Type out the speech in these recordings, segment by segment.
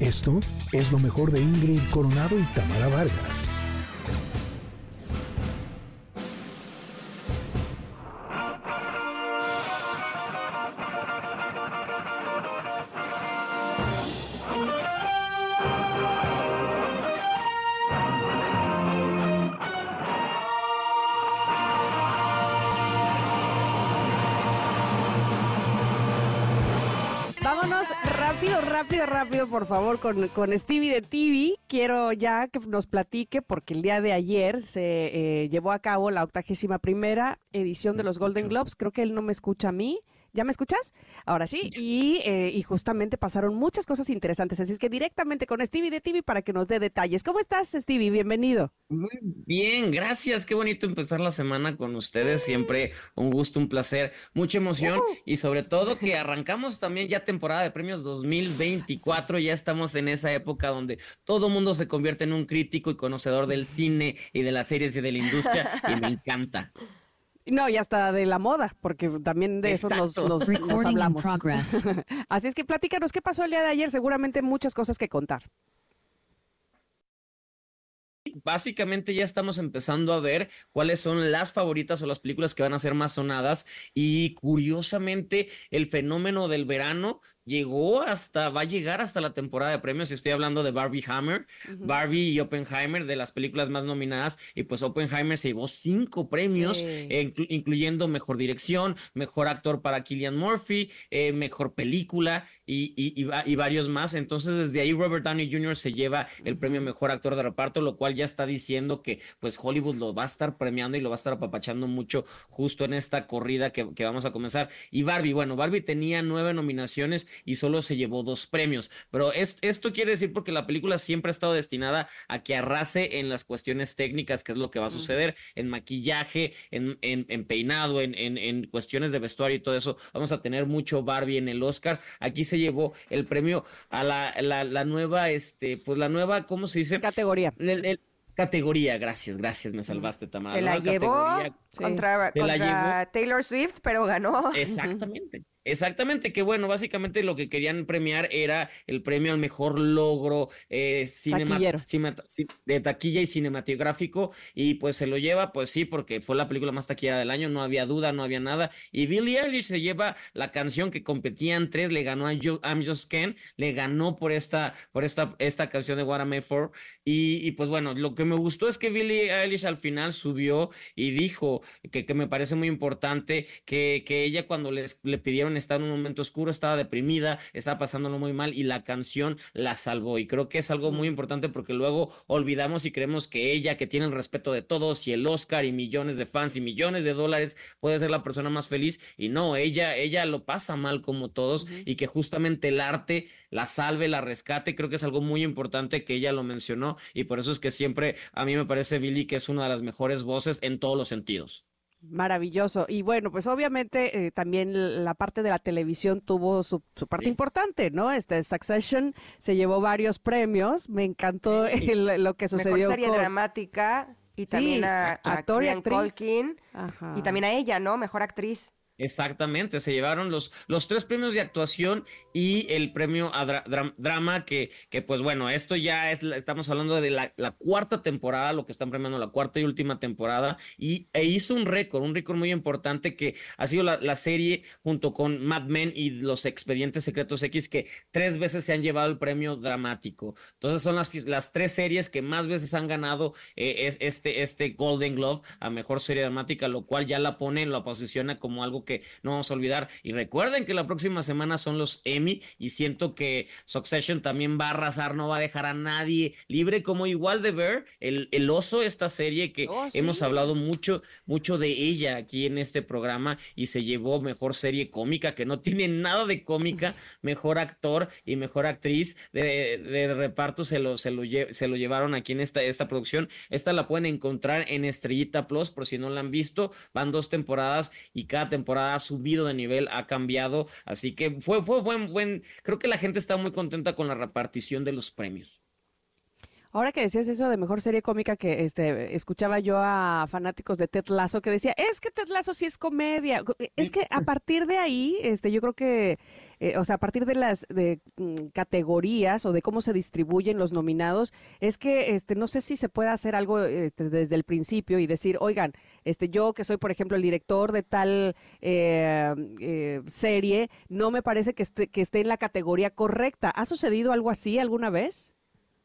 Esto es lo mejor de Ingrid Coronado y Tamara Vargas. Por favor, con, con Stevie de TV. Quiero ya que nos platique, porque el día de ayer se eh, llevó a cabo la octagésima primera edición de los Golden Globes. Creo que él no me escucha a mí. ¿Ya me escuchas? Ahora sí. Y, eh, y, justamente pasaron muchas cosas interesantes. Así es que directamente con Stevie de TV para que nos dé detalles. ¿Cómo estás, Stevie? Bienvenido. Muy bien, gracias. Qué bonito empezar la semana con ustedes. Siempre un gusto, un placer, mucha emoción y sobre todo que arrancamos también ya temporada de premios 2024. Ya estamos en esa época donde todo mundo se convierte en un crítico y conocedor del cine y de las series y de la industria y me encanta. No, y hasta de la moda, porque también de eso nos, hablamos. Así es que platícanos qué pasó el día de ayer, seguramente muchas cosas que contar. Básicamente ya estamos empezando a ver cuáles son las favoritas o las películas que van a ser más sonadas y curiosamente el fenómeno del verano llegó hasta, va a llegar hasta la temporada de premios. Estoy hablando de Barbie Hammer, Barbie y Oppenheimer, de las películas más nominadas. Y pues Oppenheimer se llevó cinco premios, incluyendo mejor dirección, mejor actor para Killian Murphy, eh, mejor película y, y, varios más. Entonces, desde ahí Robert Downey Jr. se lleva el premio mejor actor de reparto, lo cual ya está diciendo que pues Hollywood lo va a estar premiando y lo va a estar apapachando mucho justo en esta corrida que, que vamos a comenzar. Y Barbie, bueno, Barbie tenía nueve nominaciones y solo se llevó dos premios. Pero esto quiere decir porque la película siempre ha estado destinada a que arrase en las cuestiones técnicas, que es lo que va a suceder, en maquillaje, en, en, peinado, en, en, cuestiones de vestuario y todo eso. Vamos a tener mucho Barbie en el Oscar. Aquí se llevó el premio a la, la, nueva, este, pues la nueva, ¿cómo se dice? Categoría. categoría, gracias, gracias, me salvaste, Tamara. Se la llevó contra, Taylor Swift, pero ganó. Exactamente. Exactamente, que bueno, básicamente lo que querían premiar era el premio al mejor logro eh, de taquilla y cinematográfico y pues se lo lleva, pues sí, porque fue la película más taquillera del año, no había duda, no había nada. Y Billie Eilish se lleva la canción que competían tres, le ganó a I'm Just Ken, le ganó por esta, por esta, esta canción de What I'm Made For. Y, pues bueno, lo que me gustó es que Billie Eilish al final subió y dijo que, que me parece muy importante que, que ella cuando les, le pidieron estaba en un momento oscuro, estaba deprimida, estaba pasándolo muy mal y la canción la salvó. Y creo que es algo muy importante porque luego olvidamos y creemos que ella, que tiene el respeto de todos y el Oscar y millones de fans y millones de dólares, puede ser la persona más feliz. Y no, ella, ella lo pasa mal como todos y que justamente el arte la salve, la rescate. Creo que es algo muy importante que ella lo mencionó y por eso es que siempre a mí me parece Billy que es una de las mejores voces en todos los sentidos. Maravilloso. Y bueno, pues obviamente eh, también la parte de la televisión tuvo su, parte importante, ¿no? Este Succession se llevó varios premios. Me encantó lo que sucedió. Mejor serie dramática y también a, actor y actriz. y también a ella, ¿no? Mejor actriz. Exactamente, se llevaron los, los tres premios de actuación y el premio a drama, que, que pues bueno, esto ya es, estamos hablando de la, cuarta temporada, lo que están premiando la cuarta y última temporada, y e hizo un récord, un récord muy importante que ha sido la, serie junto con Mad Men y los expedientes secretos X que tres veces se han llevado el premio dramático. Entonces son las, las tres series que más veces han ganado eh, es, este, este Golden Glove a mejor serie dramática, lo cual ya la pone, la posiciona como algo que no vamos a olvidar. Y recuerden que la próxima semana son los Emmy y siento que Succession también va a arrasar, no va a dejar a nadie libre, como igual de ver el, el oso, esta serie que oh, hemos hablado mucho, mucho de ella aquí en este programa y se llevó mejor serie cómica, que no tiene nada de cómica, mejor actor y mejor actriz de, reparto se lo, se, lo se lo llevaron aquí en esta, esta producción. Esta la pueden encontrar en Estrellita Plus, por si no la han visto. Van dos temporadas y cada temporada ha subido de nivel, ha cambiado, así que fue, fue buen, buen, creo que la gente está muy contenta con la repartición de los premios. Ahora que decías eso de mejor serie cómica que este escuchaba yo a fanáticos de Ted Lasso que decía, es que Ted Lasso sí es comedia. Es que a partir de ahí, este, yo creo que, eh, o sea, a partir de las de, mm, categorías o de cómo se distribuyen los nominados, es que este, no sé si se puede hacer algo este, desde el principio y decir, oigan, este, yo que soy, por ejemplo, el director de tal eh, eh, serie, no me parece que esté, que esté en la categoría correcta. ¿Ha sucedido algo así alguna vez?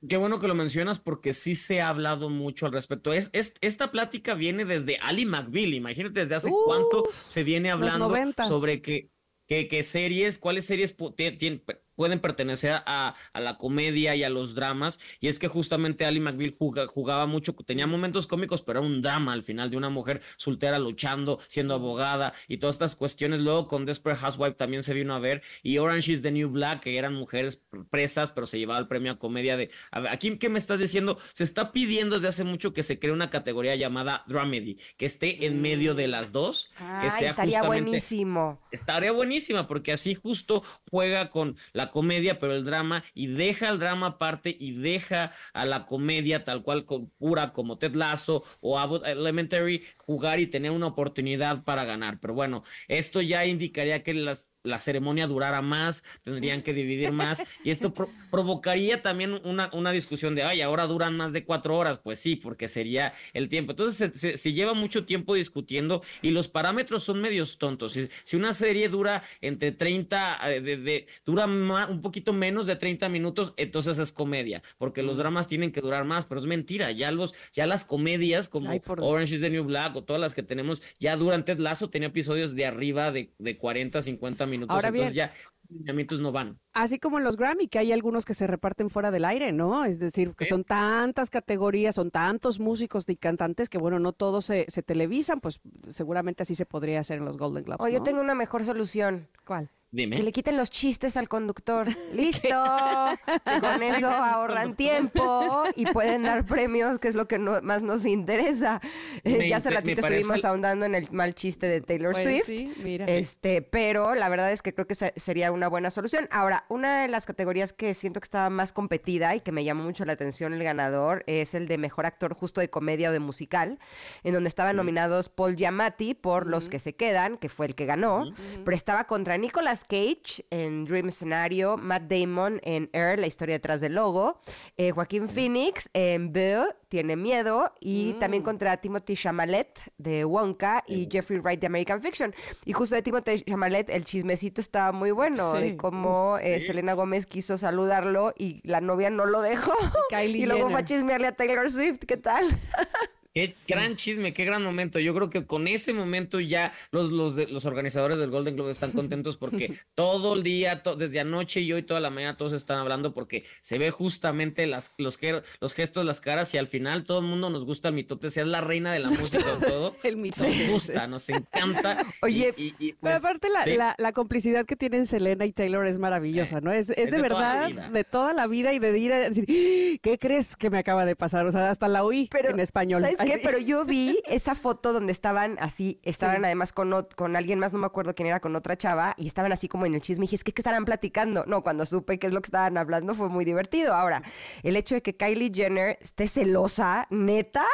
Qué bueno que lo mencionas porque sí se ha hablado mucho al respecto. Es, esta plática viene desde Ali McBeal. Imagínate desde hace cuánto se viene hablando sobre que, que, que, series, cuáles series tienen pueden pertenecer a, a, la comedia y a los dramas. Y es que justamente Ali McBeal jugaba mucho, tenía momentos cómicos, pero era un drama al final de una mujer soltera luchando, siendo abogada y todas estas cuestiones. Luego con Desperate Housewife también se vino a ver. Y Orange is the New Black, que eran mujeres presas, pero se llevaba el premio a comedia de... A ver, aquí, ¿qué me estás diciendo? Se está pidiendo desde hace mucho que se cree una categoría llamada Dramedy, que esté en medio de las dos. que sea estaría buenísimo. Estaría buenísima, porque así justo juega con la comedia, pero el drama, y deja el drama aparte y deja a la comedia tal cual pura como Ted Lasso o Abbott Elementary jugar y tener una oportunidad para ganar. Pero bueno, esto ya indicaría que las la ceremonia durara más, tendrían que dividir más, y esto provocaría también una, una, discusión de, ay, ahora duran más de cuatro horas, pues sí, porque sería el tiempo. Entonces se, lleva mucho tiempo discutiendo y los parámetros son medios tontos. Si, una serie dura entre 30, eh, de, dura un poquito menos de 30 minutos, entonces es comedia, porque los dramas tienen que durar más, pero es mentira, ya, los, ya las comedias como Orange is the New Black o todas las que tenemos, ya durante Ted Lasso tenía episodios de arriba de, de 40, 50 minutos minutos, Ahora entonces bien, ya lineamientos no van. Así como en los Grammy, que hay algunos que se reparten fuera del aire, ¿no? Es decir, que son tantas categorías, son tantos músicos y cantantes que, bueno, no todos se, se televisan, pues seguramente así se podría hacer en los Golden Globes. O yo tengo una mejor solución. ¿Cuál? Que le quiten los chistes al conductor. ¡Listo! Con eso ahorran tiempo y pueden dar premios, que es lo que más nos interesa. ya hace ratito estuvimos ahondando en el mal chiste de Taylor pues Swift. Este, pero la verdad es que creo que sería una buena solución. Ahora, una de las categorías que siento que estaba más competida y que me llamó mucho la atención el ganador es el de mejor actor justo de comedia o de musical, en donde estaban nominados Paul Giamatti por Los que se quedan, que fue el que ganó, pero estaba contra Nicolas Cage en Dream Scenario, Matt Damon en Air, la historia detrás del logo, eh, Joaquín Phoenix en Bill, Tiene Miedo, y también mm. contra Timothy Chamalet de Wonka y Jeffrey Wright de American Fiction. Y justo de Timothy Chamalet, el chismecito estaba muy bueno, de cómo Selena Gómez quiso saludarlo y la novia no lo dejó. y luego fue a chismearle a Taylor Swift, ¿qué tal? Qué gran chisme, qué gran momento. Yo creo que con ese momento ya los, los, los organizadores del Golden Globe están contentos porque todo el día, desde anoche y hoy toda la mañana, todos están hablando porque se ve justamente las, los, los gestos, las caras y al final todo el mundo nos gusta el mitote, seas la reina de la música o todo. el mitote. Nos gusta, nos encanta. Oye, pero aparte la, la, complicidad que tienen Selena y Taylor es maravillosa, ¿no? Es, es, de, verdad, de toda la vida y de ir a decir, ¡Ah! ¿qué crees que me acaba de pasar? O sea, hasta la oí en español. Pero yo vi esa foto donde estaban así, estaban además con, con alguien más, no me acuerdo quién era, con otra chava, y estaban así como en el chisme. Y dije, es que ¿qué estarán platicando? No, cuando supe qué es lo que estaban hablando fue muy divertido. Ahora, el hecho de que Kylie Jenner esté celosa, neta,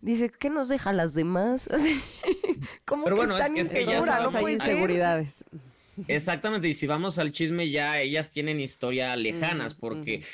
dice, ¿qué nos deja las demás? ¿Cómo Pero bueno, es, que ya sabemos, hay inseguridades. Exactamente, y si vamos al chisme ya, ellas tienen historia lejanas, porque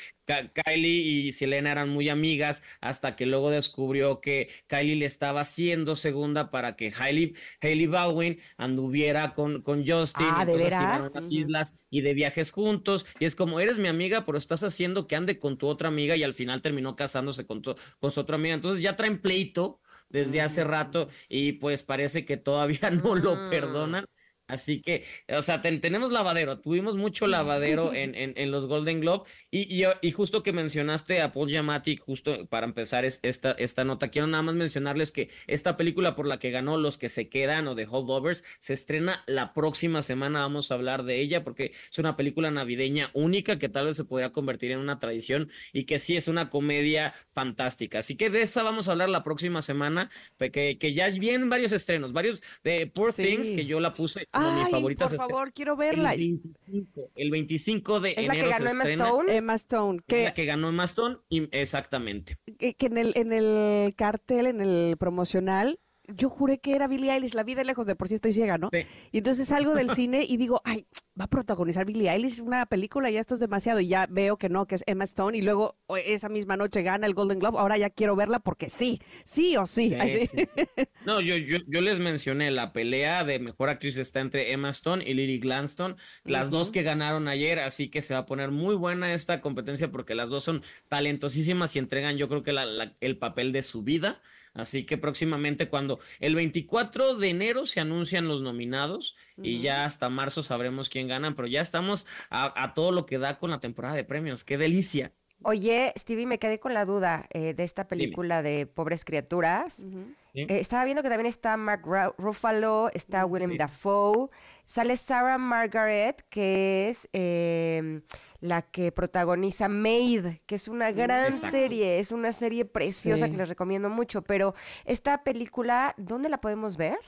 Kylie y Selena eran muy amigas hasta que luego descubrió que Kylie le estaba haciendo segunda para que Hailey, Hailey Baldwin anduviera con, con Justin, ah, entonces iban a las islas y de viajes juntos, y es como, eres mi amiga, pero estás haciendo que ande con tu otra amiga y al final terminó casándose con, con su otra amiga, entonces ya traen pleito desde hace rato y pues parece que todavía no lo perdonan. Así que, o sea, tenemos lavadero, tuvimos mucho lavadero en, en, los Golden Globe y, y, justo que mencionaste a Paul Giamatti, justo para empezar esta, esta nota, quiero nada más mencionarles que esta película por la que ganó Los que se quedan o The Holdovers se estrena la próxima semana, vamos a hablar de ella porque es una película navideña única que tal vez se podría convertir en una tradición y que sí es una comedia fantástica. Así que de esa vamos a hablar la próxima semana, que, que ya vienen varios estrenos, varios de Poor Things que yo la puse. Mi favorita. Por favor, quiero verla. El 25, de ¿Es enero. la que ganó Emma Stone? Emma Stone. Que, la que ganó Emma Stone, y, exactamente. Que, en, el, en el cartel, en el promocional, yo juré que era Billie Eilish, la vida lejos de por sí estoy ciega, ¿no? Sí. Y entonces salgo del cine y digo, ay, va a protagonizar Billie Eilish una película, ya esto es demasiado. Y ya veo que no, que es Emma Stone. Y luego esa misma noche gana el Golden Globe. Ahora ya quiero verla porque sí, sí o sí. sí, sí, sí. No, yo, yo, yo, les mencioné, la pelea de mejor actriz está entre Emma Stone y Lily Gladstone, las uh -huh. dos que ganaron ayer, así que se va a poner muy buena esta competencia porque las dos son talentosísimas y entregan yo creo que la, la, el papel de su vida. Así que próximamente cuando el 24 de enero se anuncian los nominados uh -huh. y ya hasta marzo sabremos quién gana, pero ya estamos a, a, todo lo que da con la temporada de premios. ¡Qué delicia! Oye, Stevie, me quedé con la duda eh, de esta película Dime. de Pobres Criaturas. Uh -huh. ¿Sí? eh, estaba viendo que también está Mark Ruffalo, está Willem sí. Dafoe, sale Sarah Margaret, que es eh, la que protagoniza Made, que es una gran Exacto. serie, es una serie preciosa sí. que les recomiendo mucho, pero esta película, ¿dónde la podemos ver?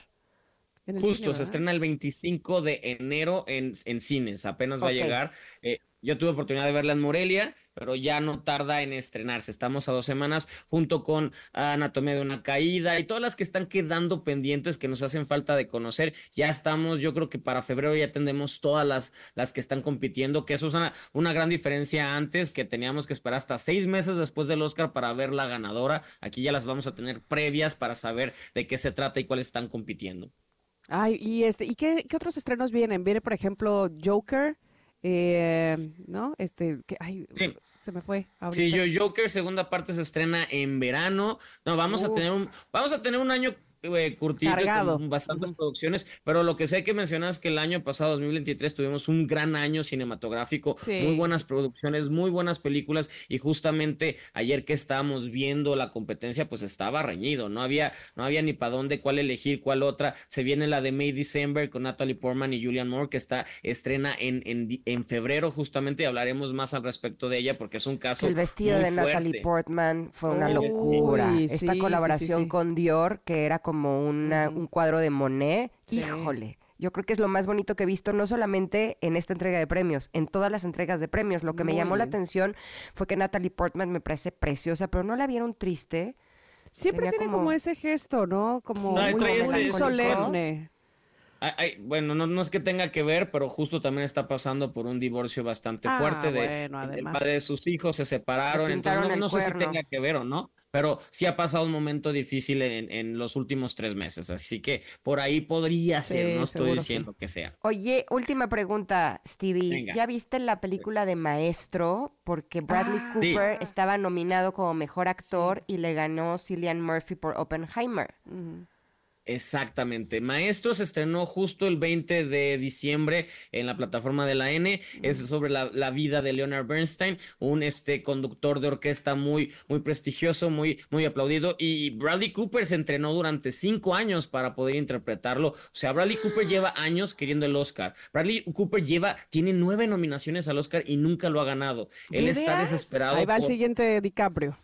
Justo, cine, se estrena el 25 de enero en, en cines, apenas okay. va a llegar. Eh, yo tuve oportunidad de verla en Morelia, pero ya no tarda en estrenarse. Estamos a dos semanas junto con Anatomía de una Caída y todas las que están quedando pendientes que nos hacen falta de conocer. Ya estamos, yo creo que para febrero ya tendremos todas las, las que están compitiendo, que eso es una, una gran diferencia antes, que teníamos que esperar hasta seis meses después del Oscar para ver la ganadora. Aquí ya las vamos a tener previas para saber de qué se trata y cuáles están compitiendo. Ay, y este, ¿y qué, qué otros estrenos vienen? Viene, por ejemplo, Joker. Eh, ¿No? Este, que, ay, sí. se me fue. Ahorita. Sí, yo Joker, segunda parte se estrena en verano. No, vamos a tener un, vamos a tener un año eh, con bastantes Uh -huh. producciones, pero lo que sé que mencionas es que el año pasado, 2023, tuvimos un gran año cinematográfico, Sí. muy buenas producciones, muy buenas películas y justamente ayer que estábamos viendo la competencia, pues estaba reñido, no había, no había ni para dónde, cuál elegir, cuál otra. Se viene la de May December con Natalie Portman y Julian Moore, que está estrena en, en, en febrero justamente y hablaremos más al respecto de ella porque es un caso El vestido muy de Natalie. Portman fue una Uy, locura. sí, Esta sí, colaboración sí, sí. con Dior, que era como una, Ujú. un cuadro de Monet, Sí. híjole. Yo creo que es lo más bonito que he visto, no solamente en esta entrega de premios, en todas las entregas de premios. Lo que me llamó la atención fue que Natalie Portman me parece preciosa, pero no la vieron triste. Siempre tenía tiene como... como- ese gesto, ¿no? Como No, muy, muy ese- solemne. Ay, ay, bueno, no, no es que tenga que ver, pero justo también está pasando por un divorcio bastante Ah, fuerte de bueno, el padre de sus hijos se separaron, entonces no, sé si tenga que ver o no, pero sí ha pasado un momento difícil en, en los últimos tres meses, así que por ahí podría ser, Sí, no estoy sí. diciendo que sea. Oye, última pregunta, Stevie. Venga. ¿Ya viste la película de Maestro? Porque Bradley Ah. Sí. Cooper estaba nominado como mejor actor y le ganó Cillian Murphy por Oppenheimer. Exactamente. Maestro se estrenó justo el 20 de diciembre en la plataforma de la N. Es sobre la, la vida de Leonard Bernstein, un este conductor de orquesta muy, muy prestigioso, muy, muy aplaudido. Y Bradley Cooper se entrenó durante cinco años para poder interpretarlo. O sea, Bradley Cooper lleva años queriendo el Oscar. Bradley Cooper lleva, tiene nueve nominaciones al Oscar y nunca lo ha ganado. Él ¿De está desesperado. Ahí va el siguiente DiCaprio.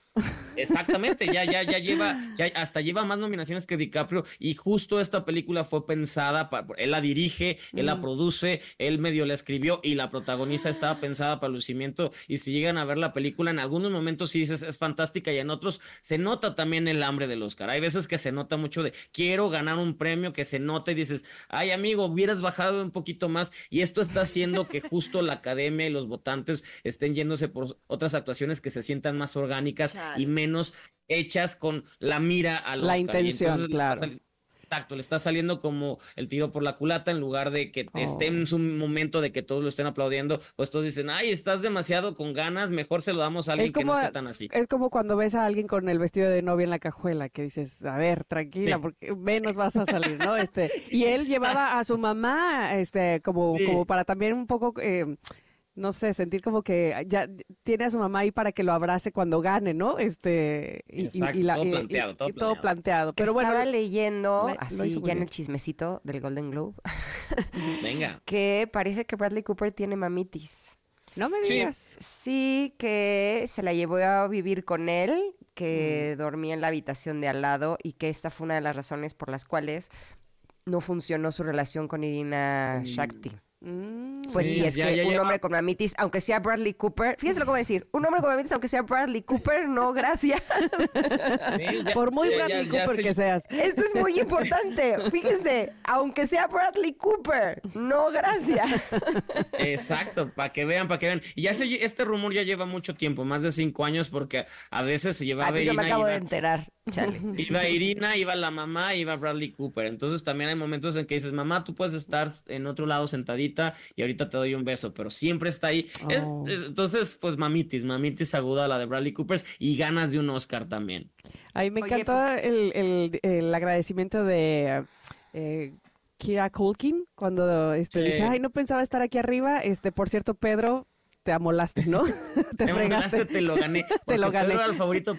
Exactamente, ya, ya, ya lleva, ya hasta lleva más nominaciones que DiCaprio y justo esta película fue pensada para, él la dirige, él la Mm. produce, él medio la escribió y la protagoniza estaba pensada para lucimiento y si llegan a ver la película en algunos momentos sí dices es fantástica y en otros se nota también el hambre del Oscar. Hay veces que se nota mucho de quiero ganar un premio que se nota y dices, ay amigo, hubieras bajado un poquito más y esto está haciendo que justo la academia y los votantes estén yéndose por otras actuaciones que se sientan más orgánicas y menos hechas con la mira al La Oscar. Intención, entonces claro. Exacto, le está saliendo como el tiro por la culata en lugar de que esté Oh. en su momento de que todos lo estén aplaudiendo, pues todos dicen, ay, estás demasiado con ganas, mejor se lo damos a alguien que no esté tan así. es como cuando ves a alguien con el vestido de novia en la cajuela, que dices, a ver, tranquila, Sí. porque menos vas a salir, ¿no? Este, y él llevaba a su mamá, este, como, Sí. como para también un poco, eh, no sé, sentir como que ya tiene a su mamá ahí para que lo abrace cuando gane, ¿no? Este, y, y- y Exacto, la- todo planteado, todo y planeado. planteado. Pero bueno, Estaba leyendo, le- así ya en el chismecito del Golden Globe, Venga. que parece que Bradley Cooper tiene mamitis. no me Sí. digas. Sí, que se la llevó a vivir con él, que Mm. dormía en la habitación de al lado y que esta fue una de las razones por las cuales no funcionó su relación con Irina Shakti. Mm. Pues sí, Sí, es ya- que ya un lleva- hombre con mamitis, aunque sea Bradley Cooper, fíjese lo que voy a decir, un hombre con mamitis, aunque sea Bradley Cooper, no, gracias. Sí, ya- Por muy Bradley ya Cooper que seas. Esto es muy importante, fíjense, aunque sea Bradley Cooper, no, gracias. Exacto, para que vean, para que vean. Y ya se- este rumor ya lleva mucho tiempo, más de cinco años, porque a veces se Ah, llevaba pues yo me acabo de enterar, chale. iba Irina, iba la mamá, iba Bradley Cooper. Entonces también hay momentos en que dices, mamá, tú puedes estar en otro lado sentadita y ahorita te doy un beso, pero siempre está ahí. Oh. es- entonces, pues mamitis, mamitis aguda la de Bradley Cooper y ganas de un Oscar también. Ahí me Oye, encantó pues- el, el- el agradecimiento de eh, Kira Culkin cuando este, dice, ay, no pensaba estar aquí arriba. Este, por cierto, Pedro, te amolaste, ¿no? te fregaste. molaste, te lo gané. Te lo gané. Pedro era el favorito.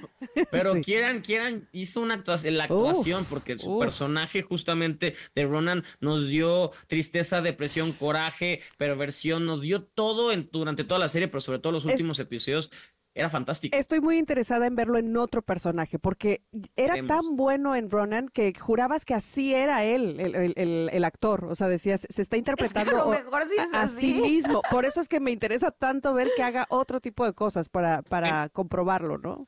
Pero Sí. quieran, quieran, hizo una actuación, la actuación, porque su personaje justamente de Ronan nos dio tristeza, depresión, coraje, perversión, nos dio todo en, durante toda la serie, pero sobre todo los Es- últimos episodios. Era fantástico. Estoy muy interesada en verlo en otro personaje, porque era Vemos. tan bueno en Ronan que jurabas que así era él, el, el- el- el actor. O sea, decías, se está Es que interpretando a lo o- mejor sí es a, a sí así. mismo. Por eso es que me interesa tanto ver que haga otro tipo de cosas para, para comprobarlo, ¿no?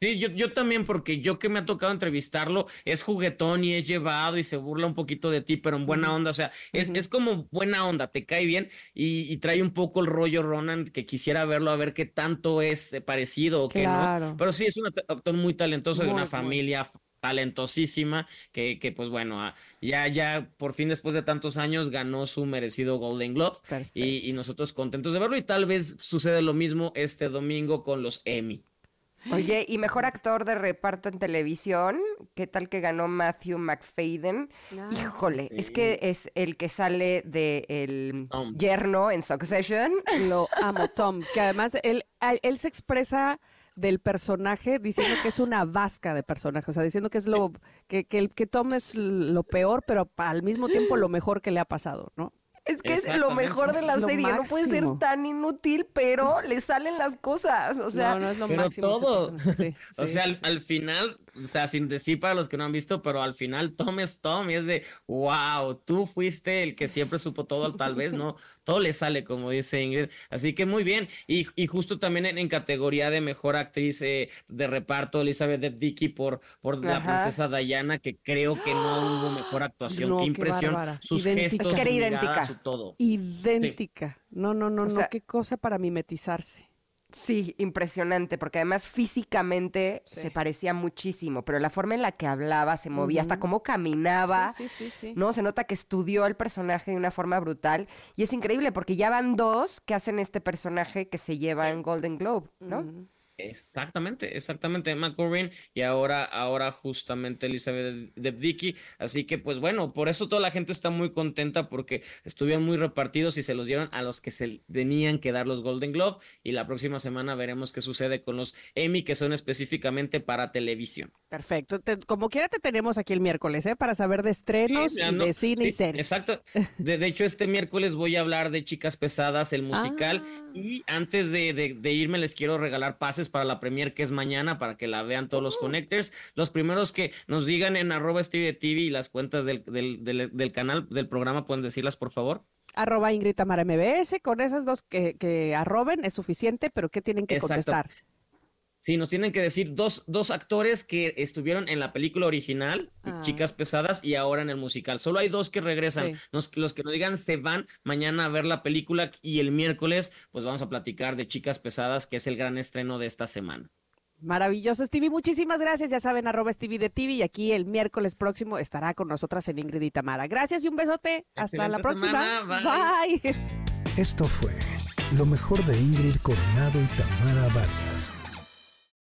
Sí, yo, yo también, porque yo que me ha tocado entrevistarlo, es juguetón y es llevado y se burla un poquito de ti, pero en buena onda, o sea, es, es como buena onda, te cae bien y, y trae un poco el rollo Ronan, que quisiera verlo a ver qué tanto es eh, parecido o qué Claro. no. Pero sí, es un act- actor muy talentoso de una muy. familia talentosísima, que, que pues bueno, ah, ya, ya por fin después de tantos años ganó su merecido Golden Globe Perfecto. y, y nosotros contentos de verlo y tal vez sucede lo mismo este domingo con los Emmy. Oye, y mejor actor de reparto en televisión, ¿qué tal que ganó Matthew McFadden? Híjole, es que es el que sale de el Tom. yerno en Succession. Lo amo, Tom. Que además él, él se expresa del personaje diciendo que es una vasca de personaje, o sea, diciendo que es lo que, que, el- que Tom es lo peor, pero al mismo tiempo lo mejor que le ha pasado, ¿no? Es que es lo mejor de la Es serie, no puede ser tan inútil, pero le salen las cosas, o sea, no, no es lo pero máximo todo. sí, O sea, sí, al, sí. al final, o sea, sin decir para los que no han visto, pero al final Tom es Tom y es de, wow, tú fuiste el que siempre supo todo, tal vez, ¿no? Todo le sale, como dice Ingrid. Así que muy bien. Y, y justo también en, en categoría de mejor actriz eh, de reparto, Elizabeth Debicki por, por la princesa Diana, que creo que no hubo mejor actuación. No, qué impresión. Sus Idéntica. gestos, su mirada, todo. Idéntica. No, no, no, O no, sea- qué cosa para mimetizarse. Sí, impresionante, porque además físicamente Sí. se parecía muchísimo, pero la forma en la que hablaba, se movía, hasta cómo caminaba, Sí, sí. ¿no? Se nota que estudió el personaje de una forma brutal y es increíble porque ya van dos que hacen este personaje que se llevan Golden Globe, ¿no? Exactamente, exactamente, Emma Corrin y ahora, ahora justamente Elizabeth Debicki. Así que, pues bueno, por eso toda la gente está muy contenta porque estuvieron muy repartidos y se los dieron a los que se tenían que dar los Golden Globe. Y la próxima semana veremos qué sucede con los Emmy, que son específicamente para televisión. Perfecto. Te- como quiera te tenemos aquí el miércoles, ¿eh? Para saber de estrenos Sí, y no- de cine y series. Exacto. De, de hecho, este miércoles voy a hablar de Chicas Pesadas, el musical. Ah. Y antes de, de- de irme, les quiero regalar pases para la premier que es mañana, para que la vean todos los connectors. Los primeros que nos digan en arroba Stevie TV y las cuentas del, del, del- del canal, del programa, pueden decirlas, por favor. Arroba Ingrid Tamara MBS. Con esas dos que, que arroben es suficiente, pero ¿qué tienen que Exacto. contestar? Sí, nos tienen que decir dos, dos actores que estuvieron en la película original, Ah. Chicas Pesadas, y ahora en el musical. Solo hay dos que regresan. Sí. Nos- los que nos digan se van mañana a ver la película y el miércoles, pues vamos a platicar de Chicas Pesadas, que es el gran estreno de esta semana. Maravilloso, Stevie. Muchísimas gracias. Ya saben, arroba Stevie de TV. Y aquí el miércoles próximo estará con nosotras en Ingrid y Tamara. Gracias y un besote. Hasta la próxima. semana. Bye. Bye. Esto fue lo mejor de Ingrid Coronado y Tamara Vargas.